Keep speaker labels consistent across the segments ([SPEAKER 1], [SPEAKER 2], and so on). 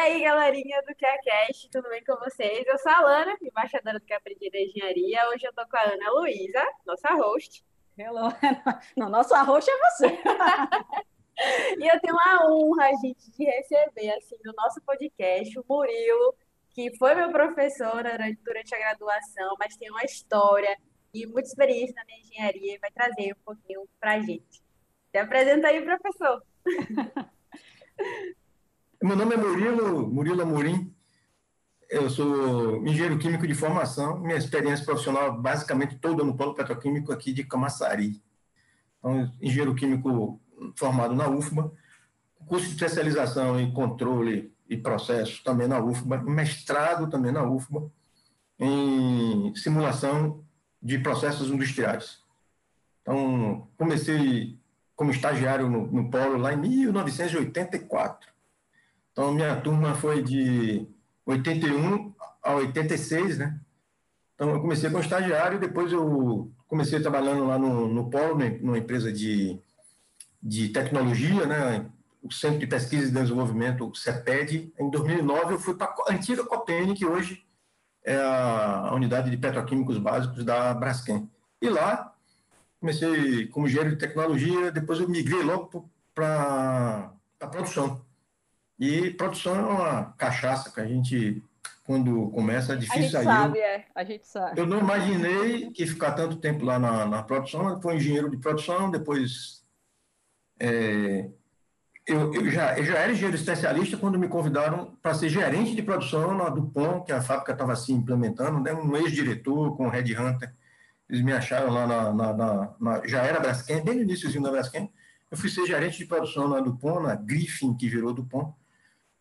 [SPEAKER 1] aí, galerinha do QACast, tudo bem com vocês? Eu sou a Lana, embaixadora do Que Aprendi da Engenharia. Hoje eu tô com a Ana Luísa, nossa host.
[SPEAKER 2] Hello. Não, nossa host é você.
[SPEAKER 1] e eu tenho a honra, gente, de receber, assim, no nosso podcast, o Murilo, que foi meu professor durante a graduação, mas tem uma história e muita experiência na minha engenharia e vai trazer um pouquinho pra gente. Se apresenta aí, professor.
[SPEAKER 3] Meu nome é Murilo, Murilo Amorim. Eu sou engenheiro químico de formação. Minha experiência profissional basicamente toda no polo petroquímico aqui de Camaçari. Então, engenheiro químico formado na UFBA, curso de especialização em controle e processos também na UFBA, mestrado também na UFBA em simulação de processos industriais. Então, comecei como estagiário no, no polo lá em 1984. Então, minha turma foi de 81 a 86, né? Então, eu comecei como estagiário, depois eu comecei trabalhando lá no, no Polo, numa empresa de, de tecnologia, né? O Centro de Pesquisa e Desenvolvimento, o CEPED. Em 2009, eu fui para a antiga Copene, que hoje é a unidade de petroquímicos básicos da Braskem. E lá, comecei como engenheiro de tecnologia, depois eu migrei logo para a produção. E produção é uma cachaça que a gente, quando começa, é difícil sair.
[SPEAKER 2] A gente sabe, é. A gente sabe.
[SPEAKER 3] Eu não imaginei que ficar tanto tempo lá na, na produção. Eu fui engenheiro de produção, depois... É, eu, eu, já, eu já era engenheiro especialista quando me convidaram para ser gerente de produção na Dupont, que a fábrica estava assim implementando, né? um ex-diretor com o Red Hunter. Eles me acharam lá na, na, na, na já era Braskem, bem no iníciozinho da Braskem. Eu fui ser gerente de produção na Dupont, na Griffin, que virou Dupont.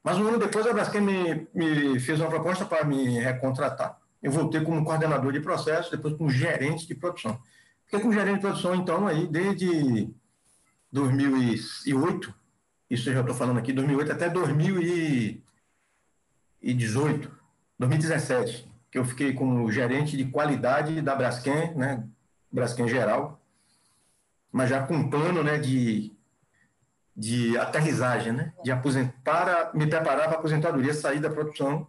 [SPEAKER 3] Mas um ano depois, a Braskem me, me fez uma proposta para me recontratar. Eu voltei como coordenador de processo, depois como gerente de produção. Fiquei como gerente de produção, então, aí desde 2008, isso eu já estou falando aqui, 2008 até 2018, 2017, que eu fiquei como gerente de qualidade da Braskem, né, Braskem geral, mas já com um plano né, de de aterrissagem, né? de aposentar, me preparar para a aposentadoria, sair da produção,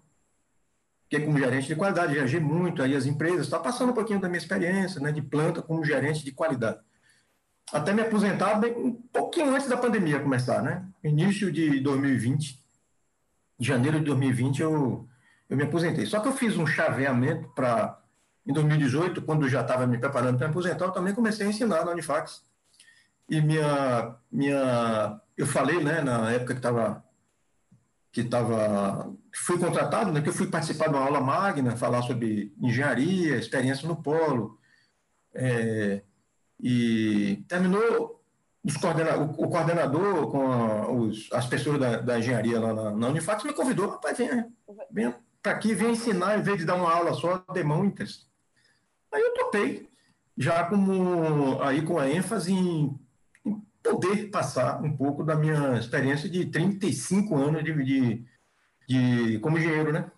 [SPEAKER 3] porque como gerente de qualidade, viajei muito aí as empresas, está passando um pouquinho da minha experiência né? de planta como gerente de qualidade. Até me aposentar bem, um pouquinho antes da pandemia começar, né? Início de 2020, janeiro de 2020, eu, eu me aposentei. Só que eu fiz um chaveamento para, em 2018, quando já estava me preparando para me aposentar, eu também comecei a ensinar na Unifax e minha, minha, eu falei, né, na época que estava, que estava, fui contratado, né, que eu fui participar de uma aula magna, falar sobre engenharia, experiência no polo, é, e terminou coordena, o, o, coordenador com a, os, as pessoas da, da engenharia lá na, na Unifax me convidou, venha, venha para aqui, venha ensinar, em vez de dar uma aula só, de muitas. Aí eu topei, já como aí com a ênfase em poder passar um pouco da minha experiência de 35 anos de, de, de como engenheiro, né?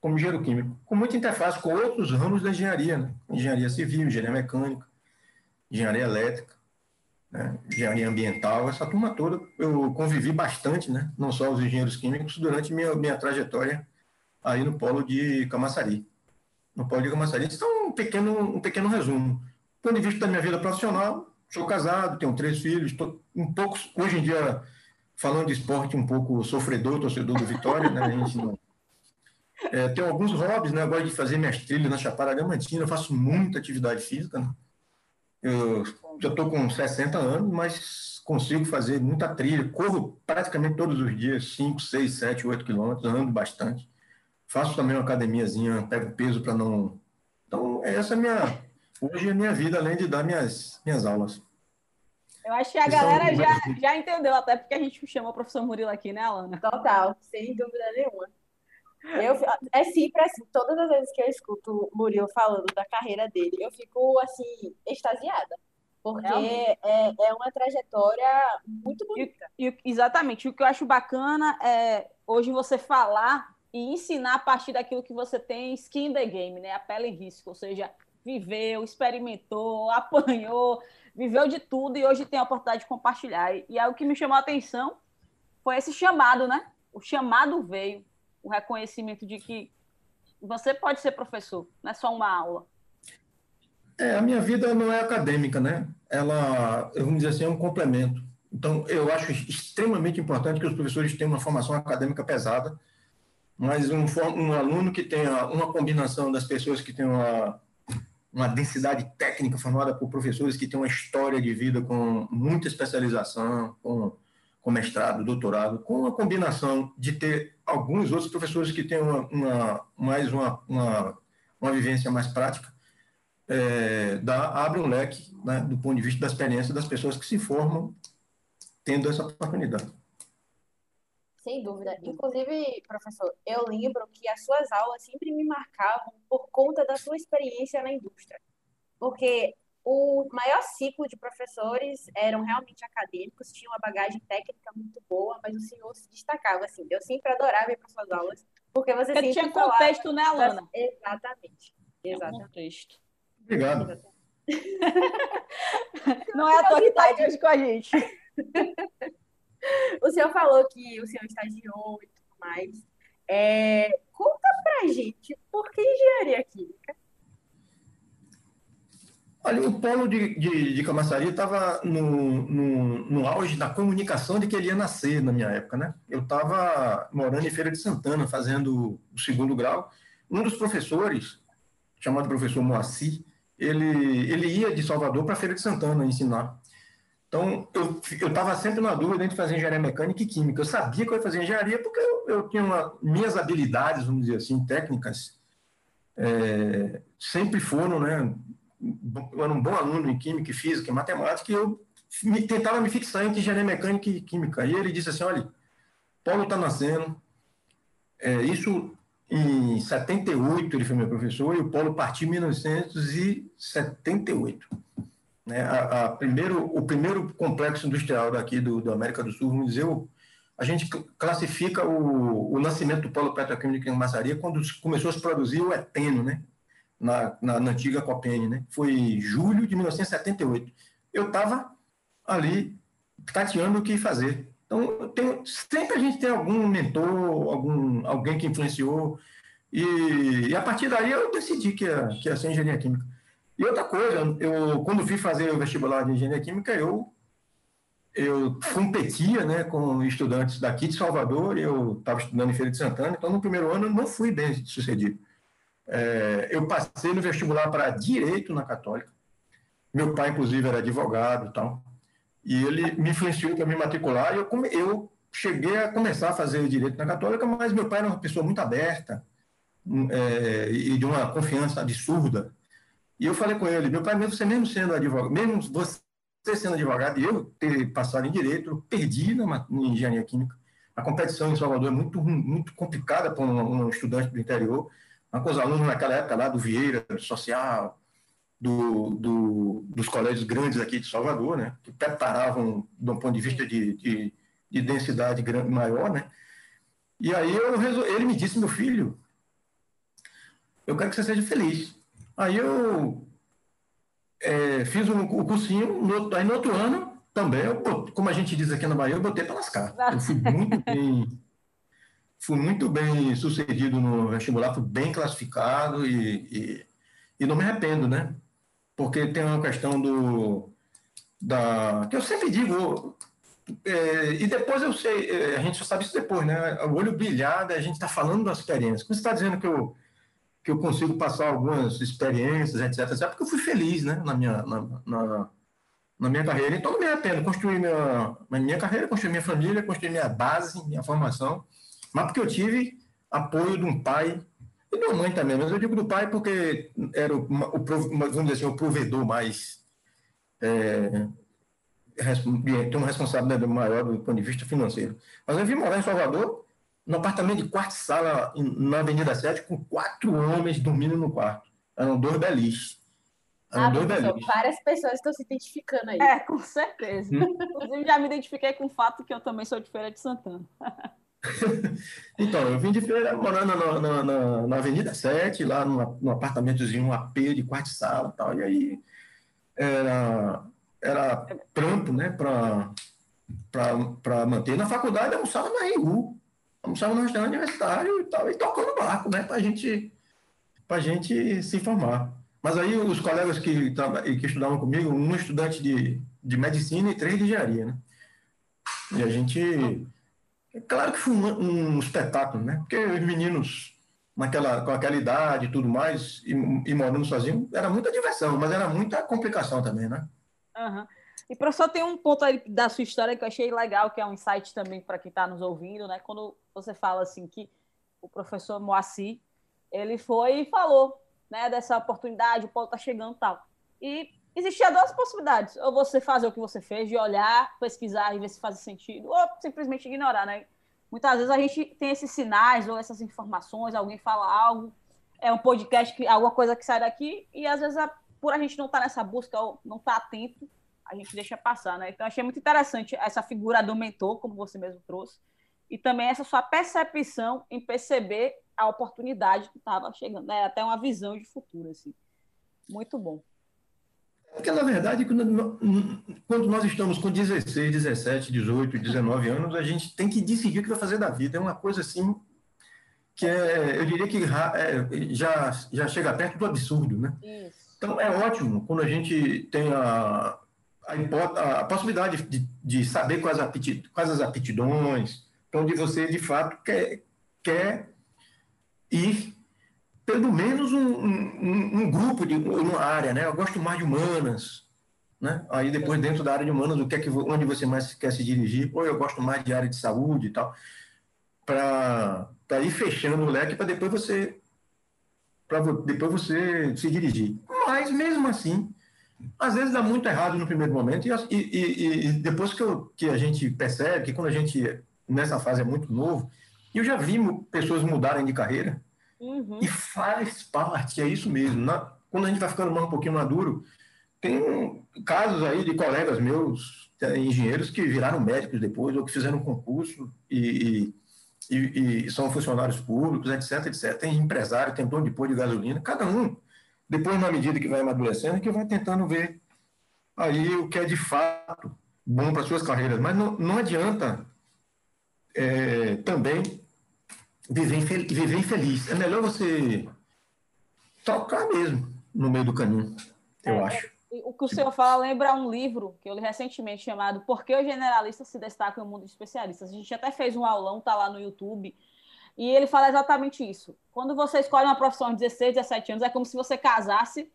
[SPEAKER 3] Como engenheiro químico, com muita interface com outros ramos da engenharia, né? Engenharia civil, engenharia mecânica, engenharia elétrica, né? engenharia ambiental, essa turma toda eu convivi bastante, né? Não só os engenheiros químicos, durante minha, minha trajetória aí no polo de Camaçari. No polo de Camaçari. Então, um pequeno, um pequeno resumo. Do ponto de vista da minha vida profissional, Sou casado, tenho três filhos, tô um pouco, hoje em dia, falando de esporte, um pouco sofredor, torcedor do Vitória, né? A gente não... É, tenho alguns hobbies, né? Eu gosto de fazer minhas trilhas na Chapada Diamantina, faço muita atividade física, né? Eu já estou com 60 anos, mas consigo fazer muita trilha, corro praticamente todos os dias, 5, 6, 7, 8 quilômetros, ando bastante. Faço também uma academiazinha, pego peso para não... Então, essa é a minha hoje é minha vida, além de dar minhas, minhas aulas.
[SPEAKER 2] Eu acho que a galera já, já entendeu, até porque a gente chama o professor Murilo aqui, né, Alana?
[SPEAKER 1] Total, sem dúvida nenhuma. Eu, é sempre assim, todas as vezes que eu escuto o Murilo falando da carreira dele, eu fico, assim, extasiada. Porque é, é, é uma trajetória muito bonita.
[SPEAKER 2] E, e, exatamente. O que eu acho bacana é hoje você falar e ensinar a partir daquilo que você tem skin in the game, né? A pele em risco. Ou seja, viveu, experimentou, apanhou, viveu de tudo e hoje tem a oportunidade de compartilhar. E, aí o que me chamou a atenção foi esse chamado, né? O chamado veio. o reconhecimento de que você pode ser professor, não é só uma aula.
[SPEAKER 3] É, a minha vida não é acadêmica, né? Ela, vamos dizer assim, é um complemento. Então, eu acho extremamente importante que os professores tenham uma formação acadêmica pesada, mas um, um aluno que tenha uma combinação das pessoas que têm uma, uma densidade técnica formada por professores que têm uma história de vida com muita especialização, com, com mestrado, doutorado, com uma combinação de ter alguns outros professores que têm uma, uma mais uma, uma, uma vivência mais prática, é, dá, abre um leque né, do ponto de vista da experiência das pessoas que se formam tendo essa oportunidade.
[SPEAKER 1] Sem dúvida. Inclusive, professor, eu lembro que as suas aulas sempre me marcavam por conta da sua experiência na indústria. Porque o maior ciclo de professores eram realmente acadêmicos, tinham uma bagagem técnica muito boa, mas o senhor se destacava, assim. Eu sempre adorava ir para suas aulas, porque você
[SPEAKER 2] porque
[SPEAKER 1] sempre
[SPEAKER 2] tinha contexto, né, Alana?
[SPEAKER 1] Exatamente. Exatamente.
[SPEAKER 2] contexto.
[SPEAKER 3] Obrigado.
[SPEAKER 2] Não é a tua que está aqui com a gente.
[SPEAKER 1] o senhor falou que o senhor estagiou e tudo mais. É, conta pra gente por que engenharia química?
[SPEAKER 3] Olha, o polo de, de, de Camaçari estava no, no, no, auge da comunicação de que ele ia nascer na minha época, né? Eu estava morando em Feira de Santana, fazendo o segundo grau. Um dos professores, chamado professor Moacir, ele, ele ia de Salvador para Feira de Santana ensinar. Então, eu estava sempre na dúvida entre fazer engenharia mecânica e química. Eu sabia que eu ia fazer engenharia porque eu, eu tinha uma, minhas habilidades, vamos dizer assim, técnicas, é, sempre foram, né? Eu era um bom aluno em química, e física matemática, e eu me, tentava me fixar entre engenharia mecânica e química. E ele disse assim: olha, Paulo está nascendo, é, isso em 78 ele foi meu professor, e o Paulo partiu em 1978. Né? A, a primeiro, o primeiro complexo industrial daqui do, do América do Sul, vamos dizer, a gente classifica o, o nascimento do polo petroquímico em Massaria quando começou a se produzir o eteno, né? Na, na, na antiga Copene, né? Foi julho de 1978. Eu estava ali tateando o que fazer. Então, sempre a gente tem algum mentor, algum, alguém que influenciou, e, e, a partir daí eu decidi que ia, que ia ser engenharia química. E outra coisa, eu quando fui fazer o vestibular de engenharia química, eu eu competia né, com estudantes daqui de Salvador, eu estava estudando em Feira de Santana, então no primeiro ano eu não fui bem sucedido. É, eu passei no vestibular para Direito na Católica, meu pai, inclusive, era advogado e tal, e ele me influenciou para me matricular, e eu, eu cheguei a começar a fazer Direito na Católica, mas meu pai era uma pessoa muito aberta, é, e de uma confiança absurda, e eu falei com ele, meu pai, mesmo você mesmo sendo advogado, mesmo você sendo advogado e eu ter passado em direito, eu perdi na, em engenharia química. A competição em Salvador é muito, muito complicada para um, um, estudante do interior. Com os alunos naquela época lá do Vieira, do Social, do, do, dos colégios grandes aqui de Salvador, né, que preparavam do ponto de vista de, de, de densidade maior, né. E aí eu resol... ele me disse, meu filho, eu quero que você seja feliz. Aí eu é, fiz o, o cursinho, no, aí no outro ano também, eu, como a gente diz aqui na Bahia, eu botei para lascar. Eu fui muito bem, fui muito bem sucedido no vestibular, fui bem classificado e, e, e não me arrependo, né? Porque tem uma questão do da que eu sempre digo é, e depois eu sei, é, a gente só sabe isso depois, né? O olho brilhado, a gente está falando da experiência. Quando você está dizendo que eu que eu consigo passar algumas experiências, etc, etc, porque eu fui feliz, né, na minha, na, na, na minha carreira. Então, não me arrependo. Construir minha, minha carreira, construir minha família, construir minha base, minha formação, mas porque eu tive apoio de um pai e uma mãe também, mas eu digo do pai porque era o, o vamos dizer assim, o provedor mais é, tem uma responsabilidade maior do ponto de vista financeiro. Mas eu vim morar em Salvador no apartamento de quarto sala na Avenida 7 com quatro homens dormindo no quarto. Eram dois beliches.
[SPEAKER 1] Eram ah, dois beliches. Várias pessoas estão se identificando aí.
[SPEAKER 2] É, com certeza. Hum. Inclusive, já me identifiquei com o fato que eu também sou de Feira de Santana.
[SPEAKER 3] então, eu vim de feira morando na, na, na, na Avenida 7, lá num, num apartamentozinho, um AP de quarto sala e tal. E aí era, era trampo, né, para manter. Na faculdade eu almoçava na RU almoçava no restaurante universitário e tal, e tocando barco, né, para gente, a gente se informar. Mas aí os colegas que, que estudavam comigo, um estudante de, de medicina e três de engenharia, né? E a gente. Claro que foi um, um espetáculo, né? Porque os meninos naquela, com aquela idade e tudo mais, e, e, morando sozinho, era muita diversão, mas era muita complicação também, né?
[SPEAKER 2] Uhum. E professor, tem um ponto aí da sua história que eu achei legal, que é um insight também para quem está nos ouvindo, né? Quando você fala assim que o professor Moacir, ele foi e falou, né, dessa oportunidade, o Paulo está chegando tal. E existia duas possibilidades, ou você fazer o que você fez, de olhar, pesquisar e ver se faz sentido, ou simplesmente ignorar, né? Muitas vezes a gente tem esses sinais ou essas informações, alguém fala algo, é um podcast, que, alguma coisa que sai daqui, e às vezes, por a gente não estar tá nessa busca ou não estar tá atento, a gente deixa passar, né? Então, achei muito interessante essa figura do mentor, como você mesmo trouxe, e também essa sua percepção em perceber a oportunidade que estava chegando, né? Até uma visão de futuro, assim. Muito bom.
[SPEAKER 3] Porque, na verdade, quando nós estamos com 16, 17, 18, 19 anos, a gente tem que decidir o que vai fazer da vida. É uma coisa assim que é, eu diria que é, já, já chega perto do absurdo, né? Isso. Então, é ótimo quando a gente tem a, a, a possibilidade de, de saber quais, aptid, quais as aptidões, para onde você, de fato, quer, quer ir pelo menos um, um, um, grupo de uma área, né? Eu gosto mais de humanas, né? Aí depois dentro da área de humanas, o que é que onde você mais quer se dirigir? Ou eu gosto mais de área de saúde e tal, para ir fechando o leque para depois você para depois você se dirigir. Mas mesmo assim, às vezes dá muito errado no primeiro momento e, e, e depois que, eu, que a gente percebe que quando a gente nessa fase é muito novo, eu já vi pessoas mudarem de carreira Uhum. E faz parte, é isso mesmo. Na, quando a gente vai ficando mais um pouquinho maduro, tem casos aí de colegas meus, engenheiros, que viraram médicos depois, ou que fizeram um concurso e, e, e, são funcionários públicos, etc, etc. Tem empresário, tem dono de pôr de gasolina, cada um, depois, na medida que vai amadurecendo, que vai tentando ver aí o que é de fato bom para suas carreiras. Mas não, não adianta é, também viver, viver infeliz. É melhor você tocar mesmo no meio do caminho, eu é, acho.
[SPEAKER 2] O que o senhor fala lembra um livro que eu li recentemente chamado Por que os generalistas se destacam no mundo de especialistas. A gente até fez um aulão, tá lá no YouTube, e ele fala exatamente isso. Quando você escolhe uma profissão de 16, 17 anos, é como se você casasse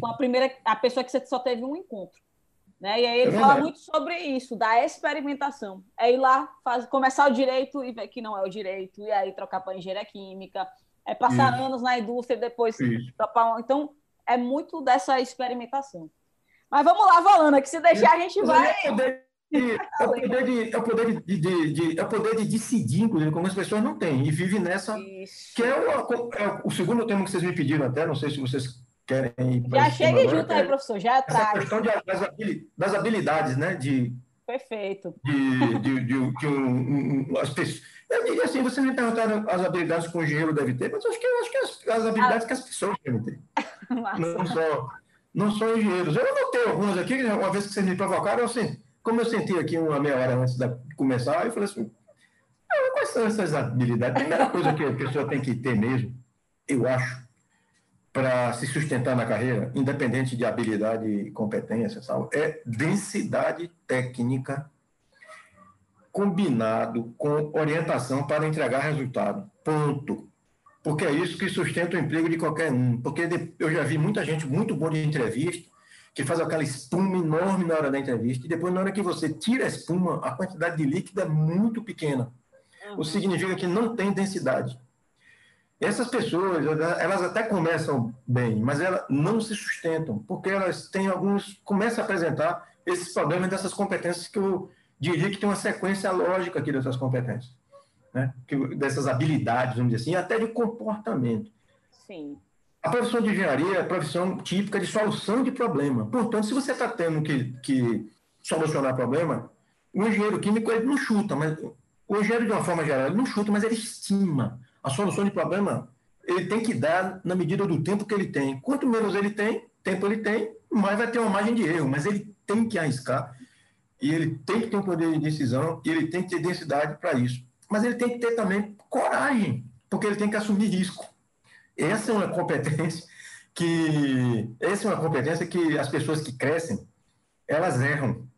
[SPEAKER 2] com a primeira a pessoa que você só teve um encontro. Né? E aí ele é fala muito sobre isso, da experimentação. É ir lá, faz, começar o direito e ver que não é o direito, e aí trocar para engenharia química, é passar isso. anos na indústria e depois. Então, é muito dessa experimentação. Mas vamos lá, Valana, que se deixar a gente vai. É o poder
[SPEAKER 3] de, é o poder de, é o poder de, de, de, é o poder de decidir, inclusive, como as pessoas não têm, e vive nessa. Isso. Que é o, é o segundo tema que vocês me pediram até, não sei se vocês querem.
[SPEAKER 2] Já chega junto aí, professor, já.
[SPEAKER 3] Essa questão de, das, habilidades, né? De,
[SPEAKER 2] Perfeito.
[SPEAKER 3] De, de, de, de um, um, as pessoas. Eu diria assim, você me perguntaram as habilidades que o engenheiro deve ter, mas eu acho que, eu acho que as, as habilidades ah. que as pessoas devem ter. não só, não só engenheiros. Eu anotei algumas aqui, uma vez que vocês me provocaram, assim, como eu senti aqui uma meia hora antes de começar, eu falei assim, ah, quais são essas habilidades? A primeira coisa que a pessoa tem que ter mesmo, eu acho, para se sustentar na carreira, independente de habilidade e competência, sabe? é densidade técnica combinado com orientação para entregar resultado. Ponto. Porque é isso que sustenta o emprego de qualquer um. Porque eu já vi muita gente muito boa de entrevista que faz aquela espuma enorme na hora da entrevista e depois, na hora que você tira a espuma, a quantidade de líquido é muito pequena. Uhum. O que significa que não tem densidade. Essas pessoas, elas até começam bem, mas elas não se sustentam, porque elas têm alguns, começam a apresentar esses problemas dessas competências que eu diria que tem uma sequência lógica aqui dessas competências, né? Que, dessas habilidades, vamos dizer assim, até de comportamento.
[SPEAKER 2] Sim.
[SPEAKER 3] A profissão de engenharia é a profissão típica de solução de problema. Portanto, se você está tendo que, que solucionar problema, o engenheiro químico ele não chuta, mas o engenheiro de uma forma geral ele não chuta, mas ele estima a solução de problema ele tem que dar na medida do tempo que ele tem. Quanto menos ele tem, tempo ele tem, mais vai ter uma margem de erro, mas ele tem que arriscar e ele tem que ter um poder de decisão e ele tem que ter densidade para isso. mas ele tem que ter também coragem, porque ele tem que assumir risco. Essa é uma competência que essa é uma competência que as pessoas que crescem elas erram,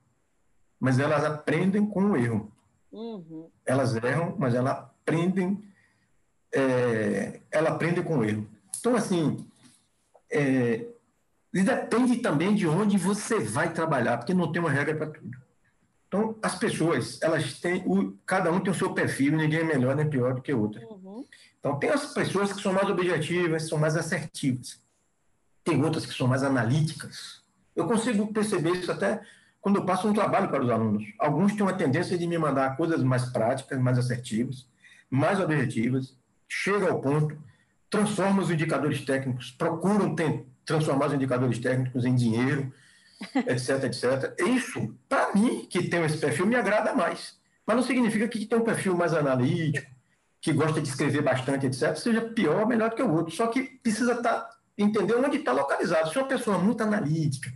[SPEAKER 3] mas elas aprendem com o erro. Uhum. Elas erram, mas elas aprendem, é, ela aprende com o erro. Então, assim, é, depende também de onde você vai trabalhar, porque não tem uma regra para tudo. Então, as pessoas, elas têm, o, cada um tem o seu perfil, ninguém é melhor nem pior do que outra. Uhum. Então, tem as pessoas que são mais objetivas, são mais assertivas. Tem outras que são mais analíticas. Eu consigo perceber isso até quando eu passo um trabalho para os alunos. Alguns têm uma tendência de me mandar coisas mais práticas, mais assertivas, mais objetivas, chega ao ponto, transforma os indicadores técnicos, procuram ter, transformar os indicadores técnicos em dinheiro, etc, etc. Isso, para mim, que tem esse perfil, me agrada mais. Mas não significa que tem um perfil mais analítico, que gosta de escrever bastante, etc., seja pior ou melhor que o outro. Só que precisa tá, entender onde está localizado. Se uma pessoa muito analítica,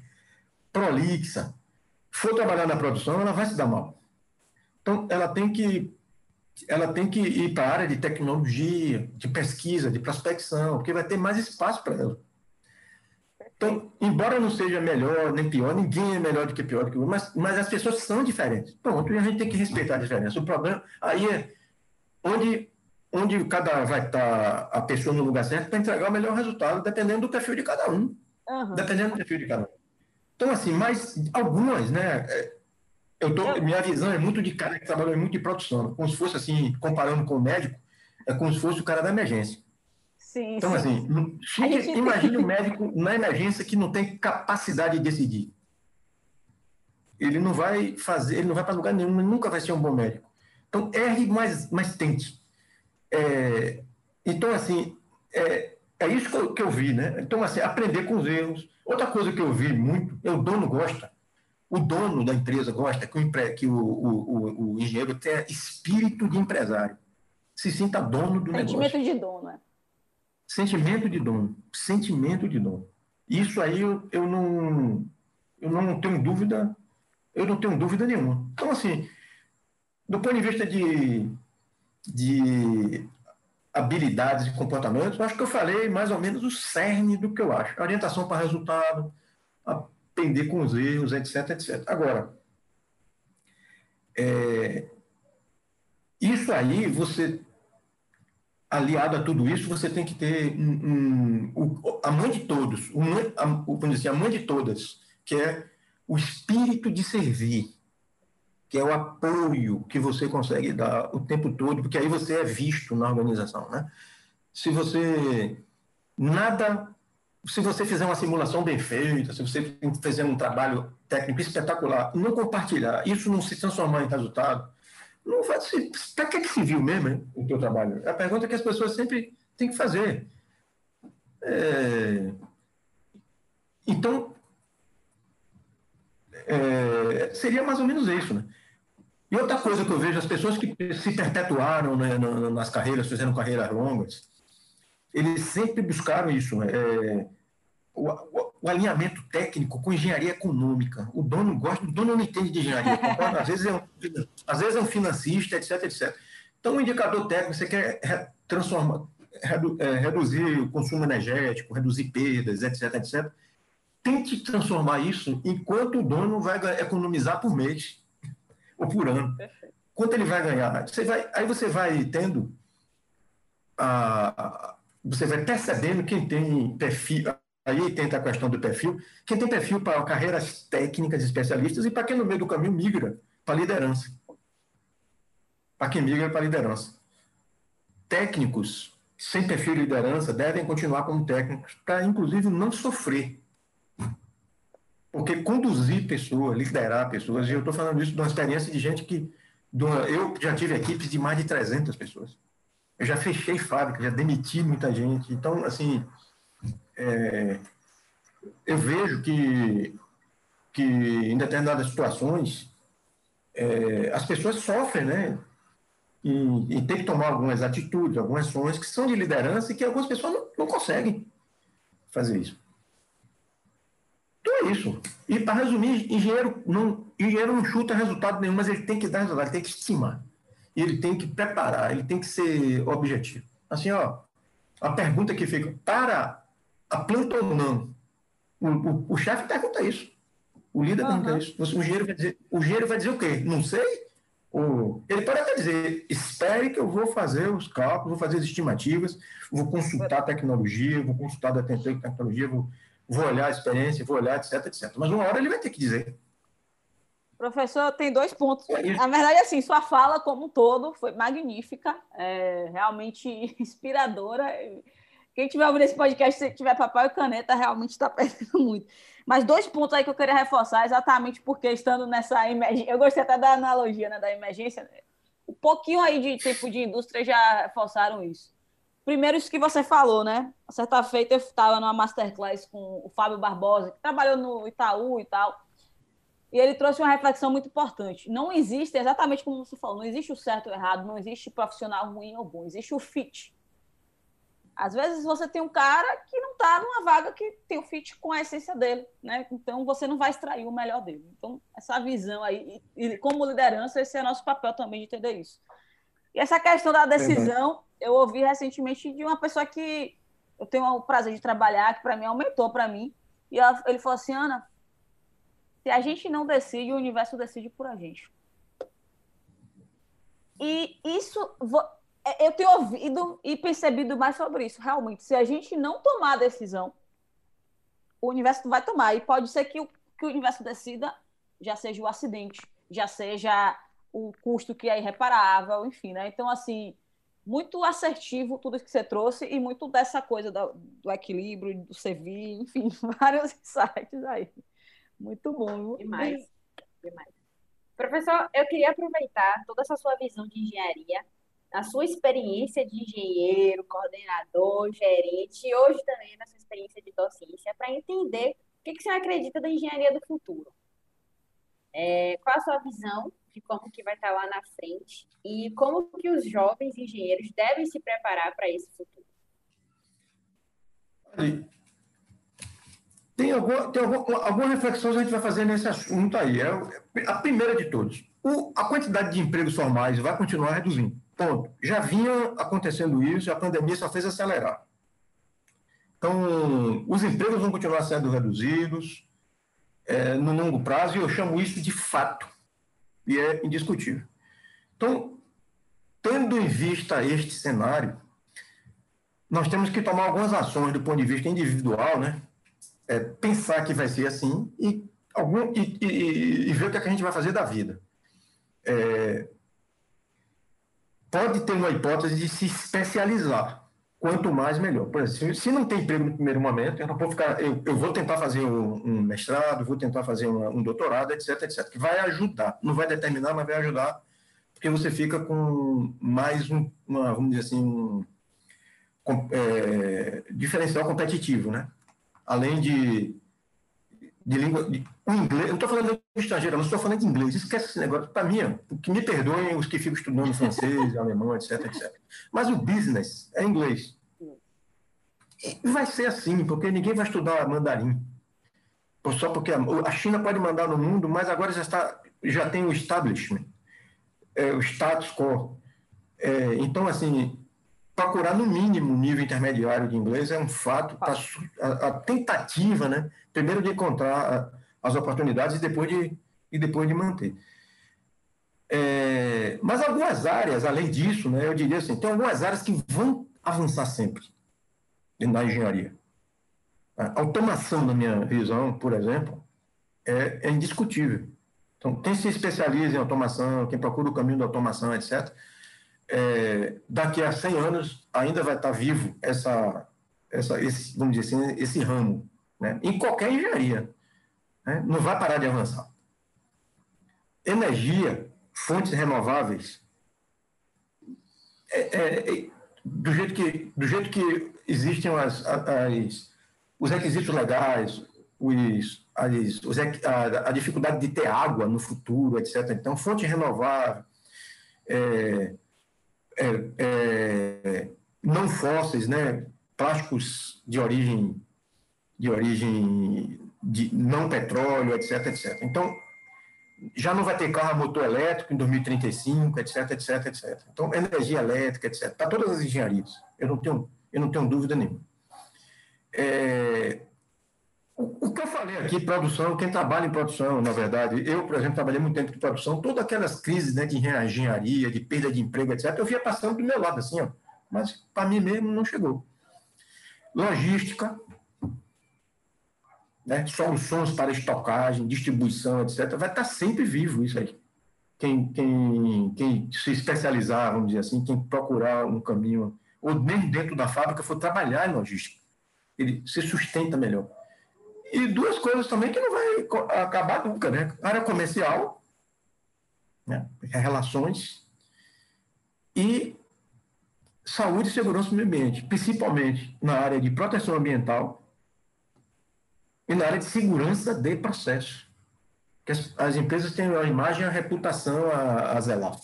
[SPEAKER 3] prolixa, for trabalhar na produção, ela vai se dar mal. Então, ela tem que ela tem que ir para a área de tecnologia, de pesquisa, de prospecção, porque vai ter mais espaço para ela. Então, embora não seja melhor nem pior, ninguém é melhor do que pior do que o mas, mas as pessoas são diferentes. Pronto, e a gente tem que respeitar a diferença. O problema aí é onde, onde cada vai estar a pessoa no lugar certo para entregar o melhor resultado, dependendo do perfil de cada um. Uhum. Dependendo do perfil de cada um. Então, assim, mas algumas, né? É, eu tô, minha visão é muito de cara que trabalhou muito em produção, como se fosse assim, comparando com o médico, é como se fosse o cara da emergência.
[SPEAKER 2] Sim,
[SPEAKER 3] então,
[SPEAKER 2] sim.
[SPEAKER 3] assim, gente... imagine um médico na emergência que não tem capacidade de decidir. Ele não vai fazer, ele não vai para lugar nenhum, nunca vai ser um bom médico. Então, erre, mas, mas tente. É, então, assim, é, é isso que eu, que eu, vi, né? Então, assim, aprender com os erros. Outra coisa que eu vi muito, é o dono gosta, o dono da empresa gosta que o, que o, o, o engenheiro tenha espírito de empresário. Se sinta dono do
[SPEAKER 2] Sentimento
[SPEAKER 3] negócio.
[SPEAKER 2] Sentimento de dono, é.
[SPEAKER 3] Sentimento de dono. Sentimento de dono. Isso aí eu, eu, não, eu não tenho dúvida, eu não tenho dúvida nenhuma. Então, assim, do ponto de vista de, de habilidades e comportamentos, acho que eu falei mais ou menos o cerne do que eu acho. orientação para resultado, aprender com os erros, etc, etc. Agora, é, isso aí, você aliado a tudo isso, você tem que ter um, um, a mãe de todos, um, a, vamos dizer assim, a mãe de todas, que é o espírito de servir, que é o apoio que você consegue dar o tempo todo, porque aí você é visto na organização, né? Se você nada, se você fizer uma simulação bem feita, se você fizer um trabalho técnico espetacular, não compartilhar, isso não se transformar em resultado, não vai. Para que, que se viu mesmo hein, o teu trabalho? É a pergunta que as pessoas sempre têm que fazer. É... Então, é... seria mais ou menos isso, né? E outra coisa que eu vejo, as pessoas que se perpetuaram né, nas carreiras, fizeram carreiras longas, eles sempre buscaram isso. É, o, o, o, alinhamento técnico com engenharia econômica. O dono gosta, o dono não entende de engenharia, às vezes, é um, às vezes é um financista, etc, etc. Então, o indicador técnico, você quer transformar, redu, é, reduzir o consumo energético, reduzir perdas, etc, etc. Tente transformar isso enquanto o dono vai economizar por mês ou por ano. Quanto ele vai ganhar? Você vai, aí você vai tendo, a, você vai percebendo quem tem perfil, Aí tenta a questão do perfil. Quem tem perfil para carreiras técnicas especialistas e para quem no meio do caminho migra para liderança. Para quem migra para liderança. Técnicos sem perfil de liderança devem continuar como técnicos para, inclusive, não sofrer. Porque conduzir pessoas, liderar pessoas, e eu estou falando isso de uma experiência de gente que. Eu já tive equipes de mais de 300 pessoas. Eu já fechei fábrica, já demiti muita gente. Então, assim, é, eu vejo que, que em determinadas situações é, as pessoas sofrem, né? E, e, tem que tomar algumas atitudes, algumas ações que são de liderança e que algumas pessoas não, não conseguem fazer isso. Então é isso. E para resumir, engenheiro não, engenheiro não chuta resultado nenhum, mas ele tem que dar resultado, ele tem que estimar. ele tem que preparar, ele tem que ser objetivo. Assim, ó, a pergunta que fica, para a planta ou não? O, o, o chefe pergunta isso. O líder uhum. pergunta isso. O engenheiro vai dizer, o engenheiro vai dizer o quê? Não sei. Ou, ele pode até dizer, espere que eu vou fazer os cálculos, vou fazer as estimativas, vou consultar a tecnologia, vou consultar a tecnologia, vou, vou olhar a experiência, vou olhar, etc, etc. Mas uma hora ele vai ter que dizer.
[SPEAKER 2] Professor, tem dois pontos. É Na verdade, assim, sua fala como um todo foi magnífica, é, realmente inspiradora. Quem tiver ouvindo esse podcast, se tiver papel e caneta, realmente está perdendo muito. Mas dois pontos aí que eu queria reforçar, exatamente porque estando nessa emergência, eu gostei até da analogia né, da emergência, um pouquinho aí de tempo de indústria já reforçaram isso. Primeiro, isso que você falou, né? Certa feita eu estava numa masterclass com o Fábio Barbosa, que trabalhou no Itaú e tal. E ele trouxe uma reflexão muito importante. Não existe, exatamente como você falou, não existe o certo ou errado, não existe profissional ruim ou bom, existe o fit. Às vezes você tem um cara que não está numa vaga que tem o fit com a essência dele, né? Então você não vai extrair o melhor dele. Então, essa visão aí, e como liderança, esse é nosso papel também de entender isso. E essa questão da decisão, eu ouvi recentemente de uma pessoa que eu tenho o prazer de trabalhar, que para mim aumentou para mim, e ela, ele falou assim: Ana, se a gente não decide, o universo decide por a gente. E isso, é, eu tenho ouvido e percebido mais sobre isso. Realmente, se a gente não tomar a decisão, o universo vai tomar. E pode ser que o, que o universo decida já seja o acidente, já seja o custo que é irreparável, enfim, né? Então, assim, muito assertivo tudo que você trouxe e muito dessa coisa do, do equilíbrio, do servir, enfim, vários insights aí. Muito bom.
[SPEAKER 1] Demais. Demais. Professor, eu queria aproveitar toda essa sua visão de engenharia, a sua experiência de engenheiro, coordenador, gerente, e hoje também na sua experiência de docência, para entender o que, que você acredita da engenharia do futuro. É, qual a sua visão de como que vai estar lá na frente e como que os jovens engenheiros devem se preparar para esse futuro?
[SPEAKER 3] Tem, alguma, tem alguma, algumas reflexões a gente vai fazer nesse assunto aí. É a primeira de todos. O, a quantidade de empregos formais vai continuar reduzindo. Ponto. Já vinha acontecendo isso a pandemia só fez acelerar. Então, os empregos vão continuar sendo reduzidos é, no longo prazo e eu chamo isso de fato. E é indiscutível. Então, tendo em vista este cenário, nós temos que tomar algumas ações do ponto de vista individual, né? é, pensar que vai ser assim e, algum, e, e, e, ver o que, é que a gente vai fazer da vida. É, pode ter uma hipótese de se especializar. Quanto mais, melhor. Por exemplo, se não tem emprego no primeiro momento, eu não vou ficar. Eu, eu vou tentar fazer um, um mestrado, vou tentar fazer um doutorado, etc, etc. Que vai ajudar. Não vai determinar, mas vai ajudar, porque você fica com mais um, uma, vamos dizer assim, um, é, diferencial competitivo, né? além de, de língua. De, inglês, não estou falando de estrangeiro, não estou falando de inglês. Esquece esse negócio. Para mim, que me perdoem os que ficam estudando francês, alemão, etc, etc. Mas o business é inglês. E vai ser assim, porque ninguém vai estudar mandarim. Só porque a China pode mandar no mundo, mas agora já, está, já tem o establishment, é, o status quo. É, então, assim, procurar no mínimo nível intermediário de inglês é um fato. Tá, a, a, tentativa, né? Primeiro de encontrar as oportunidades e depois de, e depois de manter. É, mas algumas áreas, além disso, né, eu diria assim, tem algumas áreas que vão avançar sempre na engenharia. A automação, na minha visão, por exemplo, é, é indiscutível. Então, quem se especializa em automação, quem procura o caminho da automação, etc., é, daqui a 100 anos ainda vai estar vivo essa, essa, esse, vamos dizer assim, esse ramo, né? em qualquer engenharia. Né? Não vai parar de avançar. Energia, fontes renováveis, é, é, é do, jeito que, do jeito que existem as, as, os requisitos legais, os, as, os, a, a, dificuldade de ter água no futuro, etc. Então, fonte renovável, é, é, é, não fósseis, né? plásticos de origem de origem de não petróleo, etc, etc. Então, já não vai ter carro a motor elétrico em 2035, etc, etc, etc. Então, energia elétrica, etc. Para todas as engenharias, eu não tenho, eu não tenho dúvida nenhuma. É, o, o, que eu falei aqui, produção, quem trabalha em produção, na verdade, eu, por exemplo, trabalhei muito tempo em produção, todas aquelas crises né, de engenharia, de perda de emprego, etc., eu via passando do meu lado, assim, ó, mas para mim mesmo não chegou. Logística, né, soluções para estocagem, distribuição, etc., vai estar sempre vivo isso aí. Quem, quem, quem se especializar, vamos dizer assim, quem procurar um caminho, ou nem dentro da fábrica, for trabalhar em logística, ele se sustenta melhor. E duas coisas também que não vai acabar nunca, né? Área comercial, né? relações, e saúde e segurança do meio ambiente, principalmente na área de proteção ambiental na área de segurança de processo. Que as, as empresas têm a imagem a reputação a, a zelar.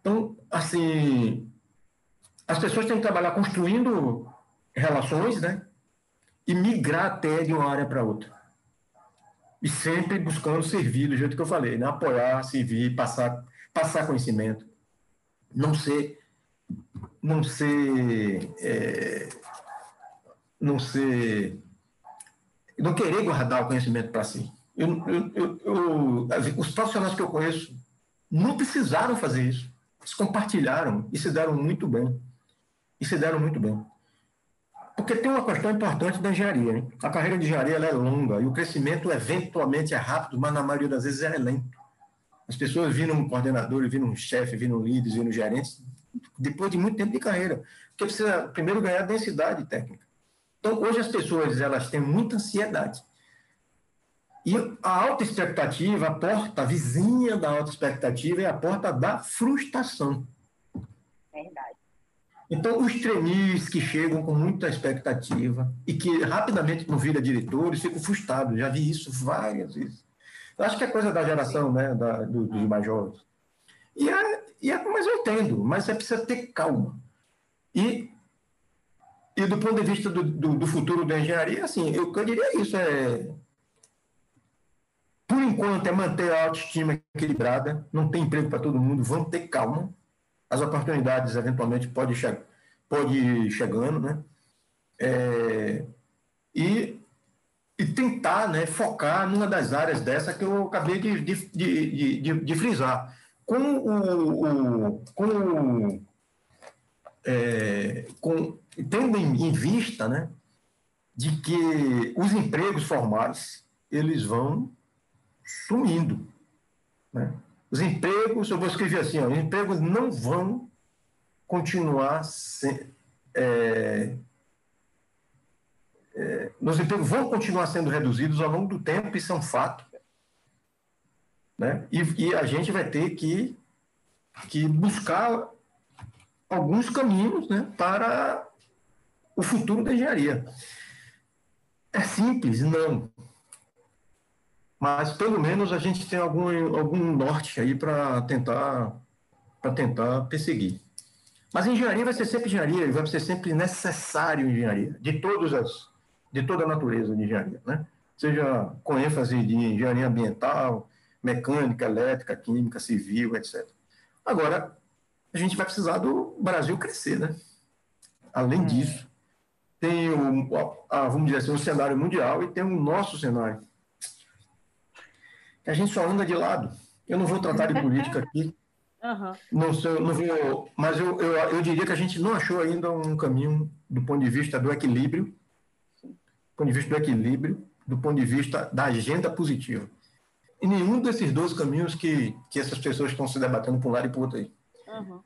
[SPEAKER 3] Então, assim, as pessoas têm que trabalhar construindo relações, né? E migrar até de uma área para outra. E sempre buscando servir do jeito que eu falei, né? Apoiar, servir, passar, passar conhecimento. Não ser. Não ser. É, não ser não querer guardar o conhecimento para si. Eu, eu, eu, os profissionais que eu conheço não precisaram fazer isso. Eles compartilharam e se deram muito bem. E se deram muito bem. Porque tem uma questão importante da engenharia. Hein? A carreira de engenharia é longa e o crescimento eventualmente é rápido, mas na maioria das vezes é lento. As pessoas viram um coordenador, viram um chefe, viram líderes, viram gerentes, depois de muito tempo de carreira. Porque precisa primeiro ganhar densidade técnica. Então, hoje as pessoas elas têm muita ansiedade. E a alta expectativa, a porta a vizinha da alta expectativa é a porta da frustração.
[SPEAKER 1] Verdade.
[SPEAKER 3] Então, os trainees que chegam com muita expectativa e que rapidamente não viram diretores ficam frustrados. Já vi isso várias vezes. Eu acho que é coisa da geração né, da, do, dos mais jovens. E é, e é, mas eu entendo, mas você precisa ter calma. E e do ponto de vista do, do, do futuro da engenharia, assim, eu, eu diria isso, é... Por enquanto, é manter a autoestima equilibrada, não tem emprego para todo mundo, vamos ter calma. As oportunidades, eventualmente, podem che pode ir chegando, né? É... E, e tentar né, focar numa das áreas dessa que eu acabei de, de, de, de, de frisar. Com o, com o é, com, tendo em vista né, de que os empregos formais eles vão sumindo. Né? Os empregos, eu vou escrever assim, ó, os empregos não vão continuar se, é, é, os empregos vão continuar sendo reduzidos ao longo do tempo, isso é um fato. Né? E, e a gente vai ter que, que buscar alguns caminhos né, para o futuro da engenharia. É simples? Não. Mas pelo menos a gente tem algum, algum norte aí para tentar, tentar perseguir. Mas engenharia vai ser sempre engenharia vai ser sempre necessário engenharia, de todas as, de toda a natureza de engenharia, né? Seja com ênfase de engenharia ambiental, mecânica, elétrica, química, civil, etc. Agora, a gente vai precisar do Brasil crescer, né? Além é. disso, tem o, a, vamos dizer assim, o cenário mundial e tem o nosso cenário. Que a gente só anda de lado. Eu não vou tratar de política aqui. Uhum. Não, sou, não vou, mas eu, eu, eu diria que a gente não achou ainda um caminho do ponto de vista do equilíbrio, do ponto de vista do equilíbrio, do ponto de vista da agenda positiva. E nenhum desses dois caminhos que, que essas pessoas estão se debatendo por um lado e por outro aí. Uhum.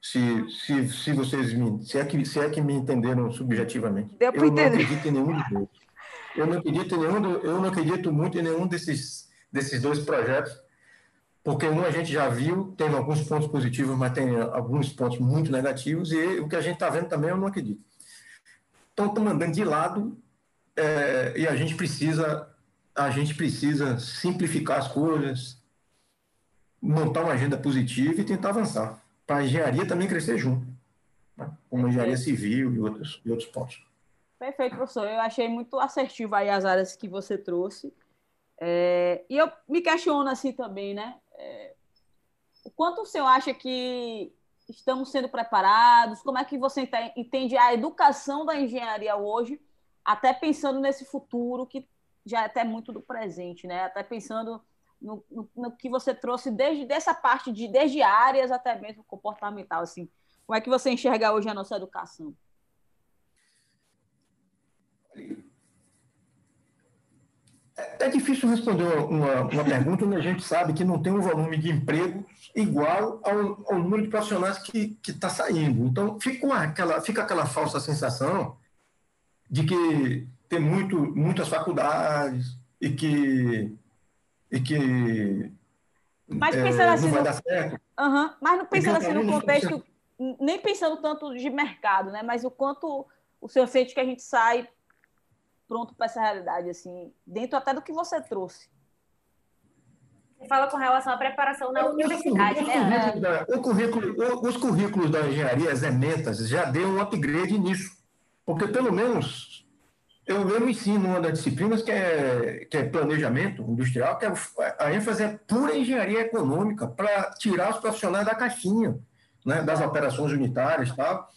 [SPEAKER 3] Se, se, se vocês me, se é, que, se é que me entenderam subjetivamente.
[SPEAKER 2] Deu
[SPEAKER 3] eu
[SPEAKER 2] não
[SPEAKER 3] acredito em nenhum dos dois. Eu não acredito em nenhum, do, eu não acredito muito em nenhum desses, desses dois projetos, porque um a gente já viu, tem alguns pontos positivos, mas tem alguns pontos muito negativos, e o que a gente está vendo também eu não acredito. Então, estamos andando de lado é, e a gente precisa a gente precisa simplificar as coisas, montar uma agenda positiva e tentar avançar para a engenharia também crescer junto, né? como a engenharia civil e outros, e outros pontos.
[SPEAKER 2] Perfeito, professor. Eu achei muito assertivo aí as áreas que você trouxe. É, e eu me questiono assim também, né? É, o quanto o senhor acha que estamos sendo preparados? Como é que você entende a educação da engenharia hoje, até pensando nesse futuro que já é até muito do presente, né? Até pensando no, no, no que você trouxe desde dessa parte de desde áreas até mesmo comportamental, assim. Como é que você enxerga hoje a nossa educação?
[SPEAKER 3] É, é difícil responder uma, uma pergunta onde a gente sabe que não tem um volume de emprego igual ao, ao número de profissionais que está saindo. Então, fica, aquela, fica aquela falsa sensação de que tem muito, muitas faculdades e que, e que
[SPEAKER 2] mas pensando é, assim, não vai no... dar certo. Uhum. Mas não pensando assim no contexto, nem pensando tanto de mercado, né? Mas o quanto o senhor sente que a gente sai pronto para essa realidade, assim, dentro até do que você trouxe.
[SPEAKER 1] Você fala com relação à preparação na universidade, o, né?
[SPEAKER 3] Currículo da, o currículo, os currículos da engenharia, as ementas, já deu um upgrade nisso. Porque, pelo menos, eu, eu ensino uma das disciplinas que é, que é planejamento industrial, que é, a ênfase é pura engenharia econômica, para tirar os profissionais da caixinha, né, das operações unitárias e tal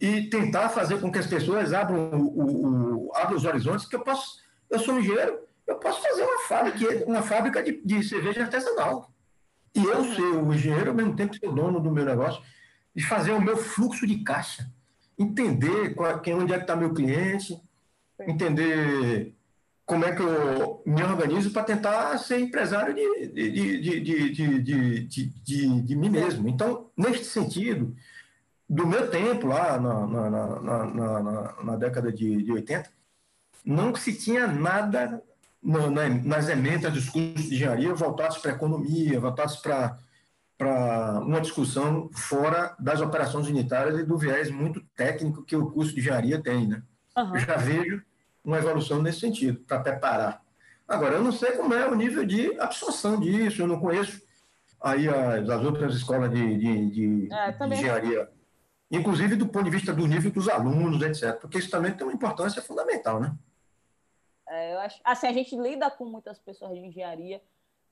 [SPEAKER 3] e tentar fazer com que as pessoas abram, o, o, abram os horizontes, que eu posso, eu sou engenheiro, eu posso fazer uma fábrica, uma fábrica de, de cerveja artesanal. E eu ser o engenheiro, ao mesmo tempo ser o dono do meu negócio, e fazer o meu fluxo de caixa, entender qual, onde é que está meu cliente, entender como é que eu me organizo para tentar ser empresário de, de, de, de, de, mim mesmo. Então, neste sentido, do meu tempo, lá na, na, na, na, década de, de 80, não se tinha nada nas emendas dos cursos de engenharia voltados para a economia, voltados para para uma discussão fora das operações unitárias e do viés muito técnico que o curso de engenharia tem, né? Uhum. Eu já vejo uma evolução nesse sentido, para preparar. Agora, eu não sei como é o nível de absorção disso, eu não conheço aí as, as outras escolas de, de, de, é, de engenharia inclusive do ponto de vista do nível dos alunos, etc. Porque isso também tem uma importância fundamental, né?
[SPEAKER 2] É, eu acho, assim, a gente lida com muitas pessoas de engenharia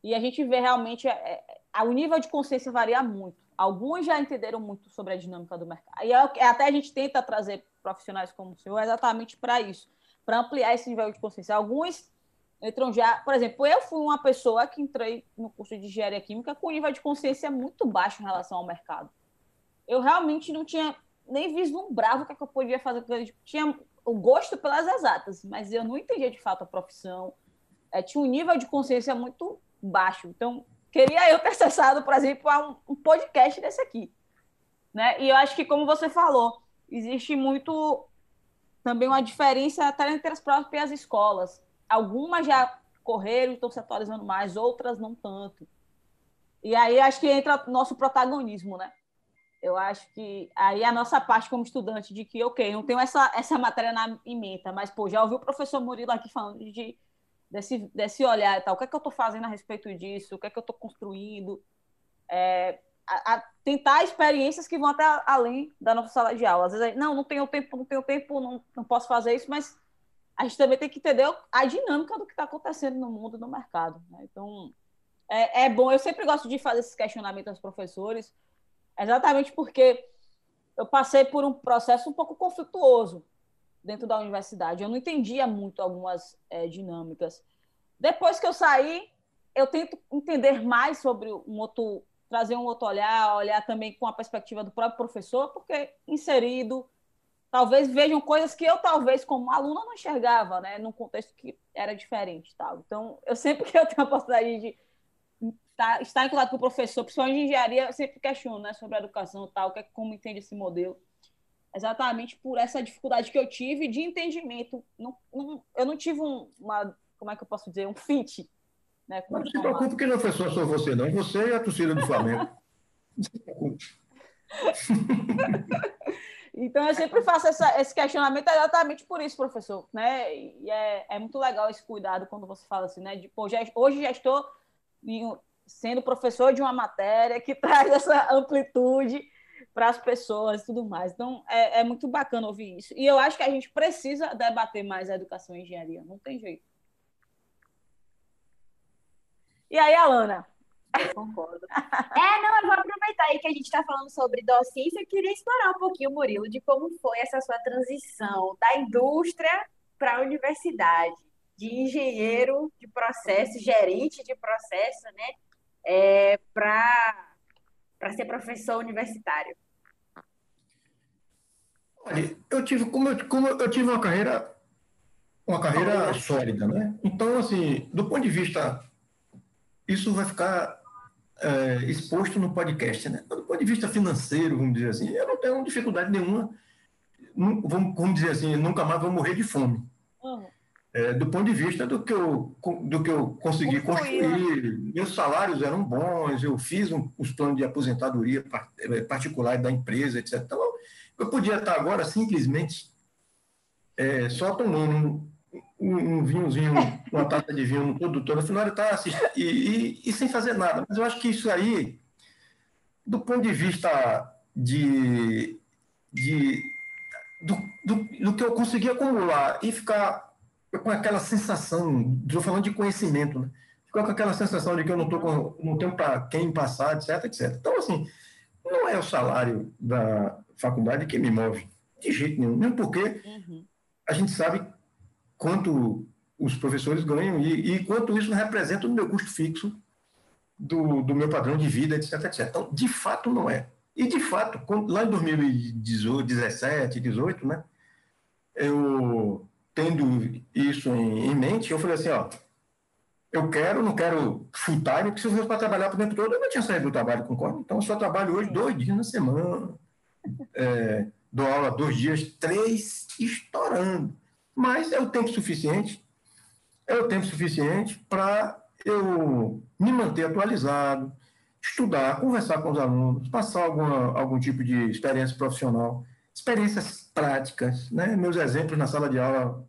[SPEAKER 2] e a gente vê realmente é, é, o nível de consciência varia muito. Alguns já entenderam muito sobre a dinâmica do mercado. E é, é até a gente tenta trazer profissionais como o senhor exatamente para isso, para ampliar esse nível de consciência. Alguns entram já, por exemplo, eu fui uma pessoa que entrei no curso de engenharia química com nível de consciência muito baixo em relação ao mercado eu realmente não tinha nem vislumbrava o que, é que eu podia fazer. Eu tinha o gosto pelas exatas, mas eu não entendia de fato a profissão. É, tinha um nível de consciência muito baixo. Então, queria eu ter acessado, por exemplo, a um, um podcast desse aqui. Né? E eu acho que, como você falou, existe muito também uma diferença até entre as próprias escolas. Algumas já correram e estão se atualizando mais, outras não tanto. E aí acho que entra nosso protagonismo, né? eu acho que aí a nossa parte como estudante de que, ok, não tenho essa, essa matéria na ementa, mas, pô, já ouvi o professor Murilo aqui falando de, desse, desse olhar e tal, o que é que eu estou fazendo a respeito disso, o que é que eu estou construindo, é, a, a tentar experiências que vão até além da nossa sala de aula. Às vezes, não, não tenho tempo, não tenho tempo, não, não posso fazer isso, mas a gente também tem que entender a dinâmica do que está acontecendo no mundo, no mercado. Né? Então, é, é bom, eu sempre gosto de fazer esses questionamentos aos professores, Exatamente porque eu passei por um processo um pouco conflituoso dentro da universidade. Eu não entendia muito algumas é, dinâmicas. Depois que eu saí, eu tento entender mais sobre um outro, trazer um outro olhar, olhar também com a perspectiva do próprio professor, porque inserido, talvez vejam coisas que eu talvez como aluna não enxergava, né, num contexto que era diferente, tal. Então, eu sempre que eu tenho a oportunidade de tá, estar em contato com o professor, principalmente de engenharia, eu sempre questiono né, sobre a educação tal, que é, como entende esse modelo. Exatamente por essa dificuldade que eu tive de entendimento. Não, não, eu não tive um, uma, como é que eu posso dizer, um fit. Né,
[SPEAKER 3] não se preocupe que não foi só, só você, não. Você e a torcida do Flamengo. não se preocupe.
[SPEAKER 2] Então, eu sempre faço essa, esse questionamento exatamente por isso, professor. Né? E é, é muito legal esse cuidado quando você fala assim, né? De, pô, já, hoje já estou em, sendo professor de uma matéria que traz essa amplitude para as pessoas e tudo mais. Então, é, é, muito bacana ouvir isso. E eu acho que a gente precisa debater mais a educação e a engenharia, não tem jeito. E aí, Alana?
[SPEAKER 1] Eu concordo. É, não, eu vou aproveitar aí que a gente está falando sobre docência. Eu queria explorar um pouquinho, Murilo, de como foi essa sua transição da indústria para a universidade, de engenheiro de processo, gerente de processo, né, é, para ser professor universitário.
[SPEAKER 3] Olha, eu tive, como eu, como eu tive uma carreira, uma carreira sólida, né? Então, assim, do ponto de vista, isso vai ficar é, exposto no podcast, né? Do ponto de vista financeiro, vamos dizer assim, eu não tenho dificuldade nenhuma, vamos, vamos dizer assim, nunca mais vou morrer de fome. Uhum. É, do ponto de vista do que eu, do que eu consegui construir, meus salários eram bons, eu fiz um, os planos de aposentadoria é, particular da empresa, etc. Então, eu podia estar agora simplesmente é, só tomando um, um, vinhozinho, uma taça de vinho no produtor, no final ele assistindo e, e, e, sem fazer nada. Mas eu acho que isso aí, do ponto de vista de, de do, do, do que eu consegui acumular e ficar com aquela sensação, estou falando de conhecimento, né? Ficou com aquela sensação de que eu não, tô com, não tenho para quem passar, etc, etc. Então, assim, não é o salário da, faculdade que me move. De jeito nenhum. Mesmo porque uhum. a gente sabe quanto os professores ganham e, e, quanto isso representa no meu custo fixo do, do meu padrão de vida, etc, etc. Então, de fato, não é. E, de fato, lá em 2018, 17, 18, né, eu, tendo isso em, em mente, eu falei assim, ó, eu quero, não quero full time, porque se eu fosse para trabalhar por tempo todo, eu não tinha saído do trabalho, concordo? Então, eu só trabalho hoje dois dias na semana, é, dou aula dois dias, três, estourando. Mas é o tempo suficiente, é o tempo suficiente para eu me manter atualizado, estudar, conversar com os alunos, passar alguma, algum tipo de experiência profissional, experiências práticas, né? Meus exemplos na sala de aula,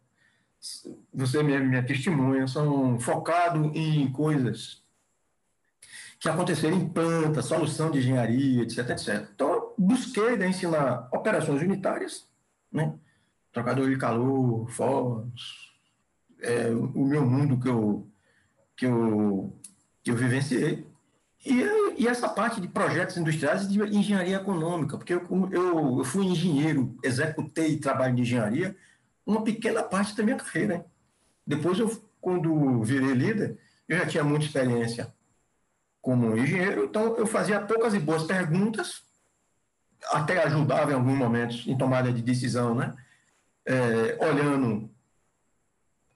[SPEAKER 3] você mesmo minha testemunha, são focados em coisas que aconteceram em planta, solução de engenharia, etc, etc. Então, busquei né, ensinar operações unitárias, né? Trocador de calor, fogos, é, o meu mundo que eu, que eu, que eu vivenciei. E, e, essa parte de projetos industriais e de engenharia econômica, porque eu, eu, eu fui engenheiro, executei trabalho de engenharia uma pequena parte da minha carreira. Hein? Depois, eu, quando virei líder, eu já tinha muita experiência como engenheiro, então eu fazia poucas e boas perguntas até ajudava em alguns momentos em tomada de decisão, né? É, olhando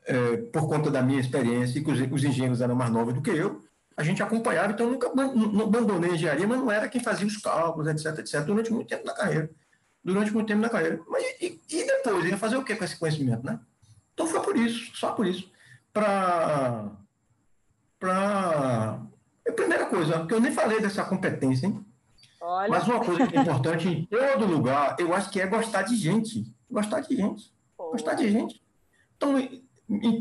[SPEAKER 3] é, por conta da minha experiência e que os, os, engenheiros eram mais novos do que eu, a gente acompanhava, então nunca não abandonei a engenharia, mas não era quem fazia os cálculos, etc, etc, durante muito tempo na carreira. Durante muito tempo na carreira. Mas e, e depois? Ia fazer o que com esse conhecimento, né? Então foi por isso, só por isso. Para. Para. Primeira coisa, porque eu nem falei dessa competência, hein? Olha. Mas uma coisa que é importante em todo lugar, eu acho que é gostar de gente. Gostar de gente. Pô. Gostar de gente. Então,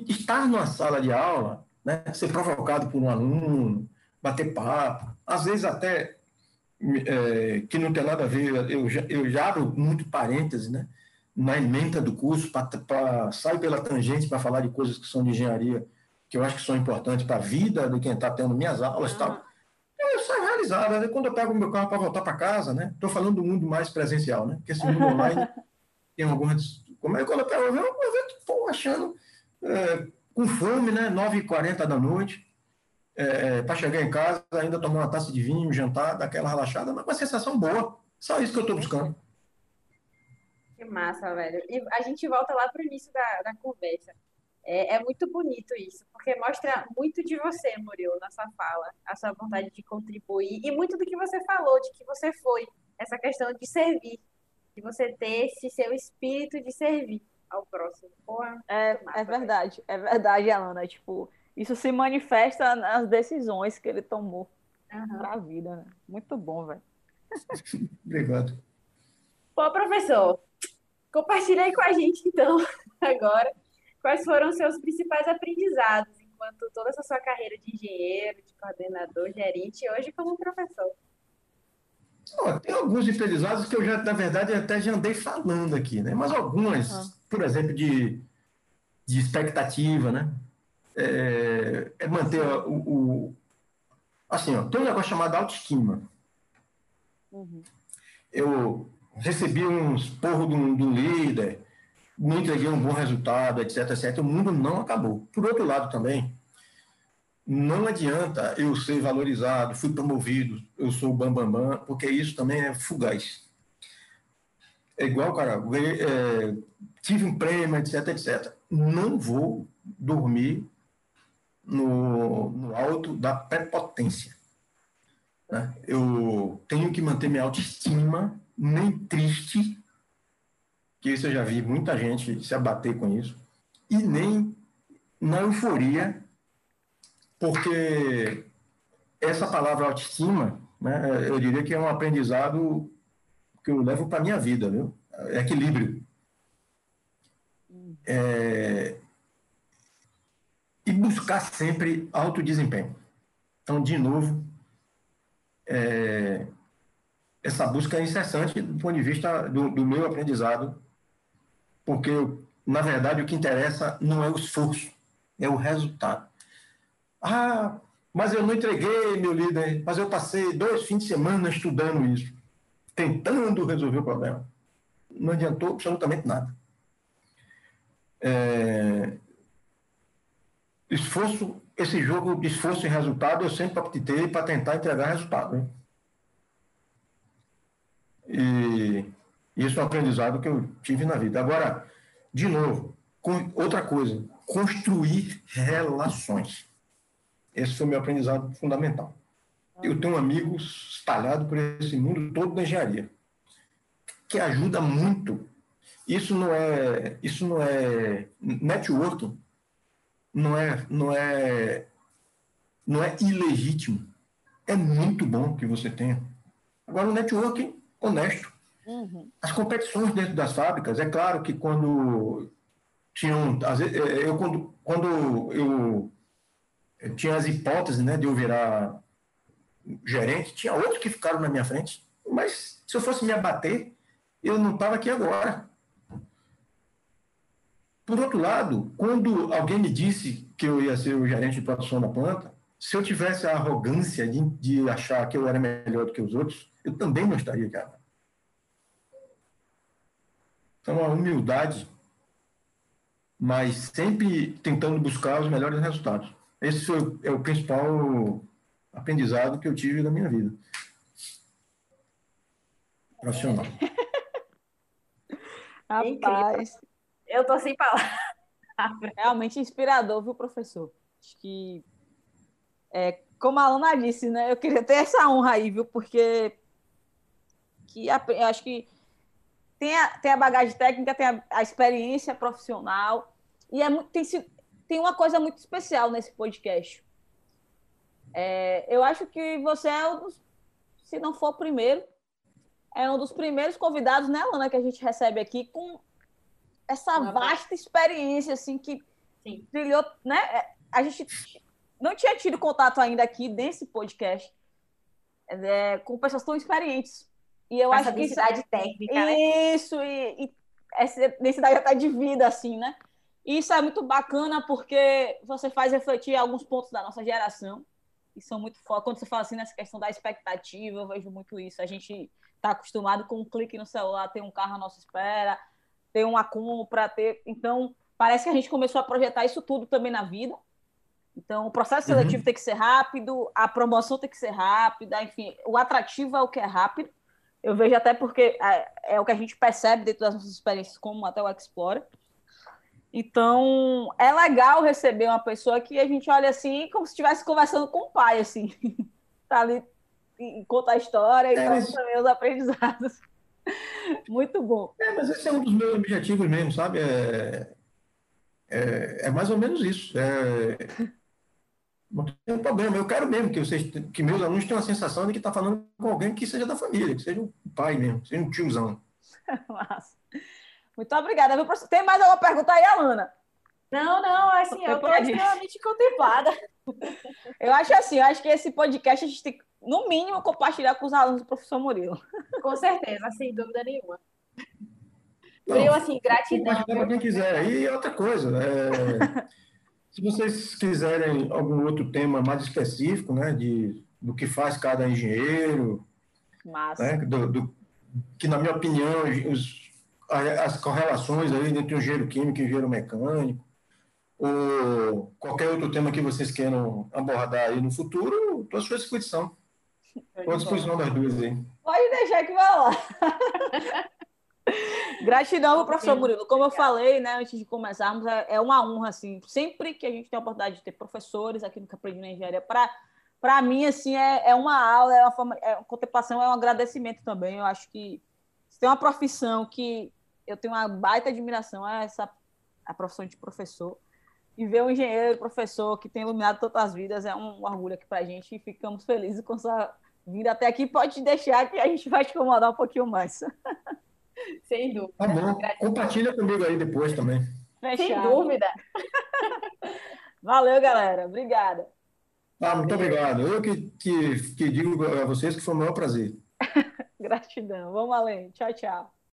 [SPEAKER 3] estar numa sala de aula, né, ser provocado por um aluno, bater papo, às vezes até é, que não tem nada a ver, eu já, eu já abro muito parênteses, né, na emenda do curso, para sair pela tangente para falar de coisas que são de engenharia, que eu acho que são importantes para a vida de quem está tendo minhas aulas e ah. tal realizada. Né? Quando eu pego o meu carro para voltar para casa, né? Estou falando do mundo mais presencial, né? Porque esse mundo online tem algumas. Como é que eu pego o avião, eu achando é, com fome, né? 9h40 da noite. É, para chegar em casa, ainda tomar uma taça de vinho, jantar, dar aquela relaxada, mas uma sensação boa. Só isso que eu estou buscando.
[SPEAKER 1] Que massa, velho. E a gente volta lá para o início da, da conversa. É, é, muito bonito isso, porque mostra muito de você, Murilo, na sua fala, a sua vontade de contribuir e muito do que você falou, de que você foi, essa questão de servir, de você ter esse seu espírito de servir ao próximo. Porra,
[SPEAKER 2] é, é verdade, é verdade, Alana. Tipo, isso se manifesta nas decisões que ele tomou uhum. para a vida, né? Muito bom, velho.
[SPEAKER 3] Obrigado.
[SPEAKER 1] Pô, professor, compartilha aí com a gente, então, agora quais foram os seus principais aprendizados enquanto toda essa sua carreira de engenheiro, de coordenador, gerente e hoje como professor?
[SPEAKER 3] Oh, tem alguns aprendizados que eu já, na verdade, até já andei falando aqui, né? Mas algumas, por exemplo, de, de expectativa, né? É, é manter o, o, Assim, ó, tem um negócio chamado autoestima. Uhum. Eu recebi uns porro de um, de um líder, não entreguei um bom resultado, etc, etc. O mundo não acabou. Por outro lado também, não adianta eu ser valorizado, fui promovido, eu sou bambambam, bam, bam, porque isso também é fugaz. É igual, cara, é, tive um prêmio, etc, etc. Não vou dormir no, no alto da prepotência. Né? Eu tenho que manter minha autoestima, nem triste, que isso eu já vi muita gente se abater com isso, e nem na euforia, porque essa palavra autoestima, né, eu diria que é um aprendizado que eu levo para a minha vida, viu? É equilíbrio. É... E buscar sempre alto desempenho. Então, de novo, é... essa busca é incessante do ponto de vista do, do meu aprendizado, porque, na verdade, o que interessa não é o esforço, é o resultado. Ah, mas eu não entreguei, meu líder, mas eu passei dois fins de semana estudando isso, tentando resolver o problema não adiantou absolutamente nada. É, esforço, esse jogo de esforço e resultado, eu sempre optei para tentar entregar resultado. Né? E isso é um aprendizado que eu tive na vida. Agora, de novo, outra coisa, construir relações. Esse foi o meu aprendizado fundamental. Eu tenho amigos espalhados por esse mundo todo da engenharia que ajuda muito. Isso não é, isso não é networking, não é, não é, não é ilegítimo. É muito bom que você tenha. Agora o networking honesto. Uhum. As competições dentro das fábricas, é claro que quando tinham, às vezes, é, eu quando, quando eu tinha as hipóteses, né, de eu virar gerente, tinha outros que ficaram na minha frente, mas se eu fosse me abater, eu não estava aqui agora. Por outro lado, quando alguém me disse que eu ia ser o gerente de produção da planta, se eu tivesse a arrogância de, de achar que eu era melhor do que os outros, eu também não estaria aqui. Então, a humildade, mas sempre tentando buscar os melhores resultados. Esse foi, é o principal aprendizado que eu tive da minha vida profissional.
[SPEAKER 2] Rapaz.
[SPEAKER 1] Eu tô sem palavras.
[SPEAKER 2] Realmente inspirador, viu, professor? Acho que, é, como a aluna disse, né? Eu queria ter essa honra aí, viu? Porque que acho que tem a, tem a bagagem técnica, tem a, a experiência profissional e é tem, tem uma coisa muito especial nesse podcast. É, eu acho que você é um dos, se não for o primeiro, é um dos primeiros convidados, né, Lana, que a gente recebe aqui com essa vasta experiência, assim, que Sim. trilhou, né? É, a gente não tinha tido contato ainda aqui nesse podcast é, com pessoas tão experientes. E eu essa acho que
[SPEAKER 1] isso, técnica,
[SPEAKER 2] né? Isso, e, e essa densidade até de vida, assim, né? E isso é muito bacana porque você faz refletir alguns pontos da nossa geração, que são muito fortes. Quando você fala assim nessa questão da expectativa, eu vejo muito isso. A gente está acostumado com um clique no celular, ter um carro à nossa espera, ter uma compra, ter. Então, parece que a gente começou a projetar isso tudo também na vida. Então, o processo uhum. seletivo uhum. tem que ser rápido, a promoção tem que ser rápida, enfim, o atrativo é o que é rápido. Eu vejo até porque é, é o que a gente percebe dentro das nossas experiências, como até o Explorer. Então, é legal receber uma pessoa que a gente olha assim, como se estivesse conversando com o pai, assim. tá ali e conta a história e é, mas... também os aprendizados. Muito bom.
[SPEAKER 3] É, mas esse é um dos meus objetivos mesmo, sabe? É, é, é mais ou menos isso. É, não tem problema. Eu quero mesmo que, vocês, que meus alunos tenham a sensação de que está falando com alguém que seja da família, que seja um pai mesmo, seja um tiozão.
[SPEAKER 2] Massa. Muito obrigada. Tem mais alguma pergunta aí, Alana?
[SPEAKER 1] Não, não, assim, eu estou extremamente contemplada.
[SPEAKER 2] Eu acho assim, eu acho que esse podcast a gente tem que no mínimo, compartilhar com os alunos do professor Murilo.
[SPEAKER 1] Com certeza, sem dúvida nenhuma. Murilo, assim, gratidão.
[SPEAKER 3] Para quem quiser. E outra coisa, é, se vocês quiserem algum outro tema mais específico, né, de do que faz cada engenheiro, né? do, do, que, na minha opinião, os, as correlações aí entre o engenheiro químico e o engenheiro mecânico, ou qualquer outro tema que vocês queiram abordar aí no futuro, estou à sua disposição. Estou à disposição das duas aí.
[SPEAKER 2] Pode deixar que vai lá. Gratidão, professor Murilo. Como eu falei, né, antes de começarmos, é, é uma honra, assim, sempre que a gente tem a oportunidade de ter professores aqui no Caprino na Engenharia, para mim, assim, é, é uma aula, é uma forma, é uma contemplação, é um agradecimento também. Eu acho que se tem uma profissão que eu tenho uma baita admiração, é essa a profissão de professor. E ver um engenheiro, professor, que tem iluminado todas as vidas, é um orgulho aqui para a gente e ficamos felizes com essa vinda até aqui. Pode deixar que a gente vai te incomodar um pouquinho mais.
[SPEAKER 1] Sem dúvida.
[SPEAKER 3] Tá bom. Compartilha comigo aí depois também.
[SPEAKER 1] Fechado. Sem dúvida.
[SPEAKER 2] Valeu, galera. Obrigada.
[SPEAKER 3] Ah, muito obrigado. Eu que, que, que digo a vocês que foi o maior prazer.
[SPEAKER 2] Gratidão. Vamos além. Tchau, tchau.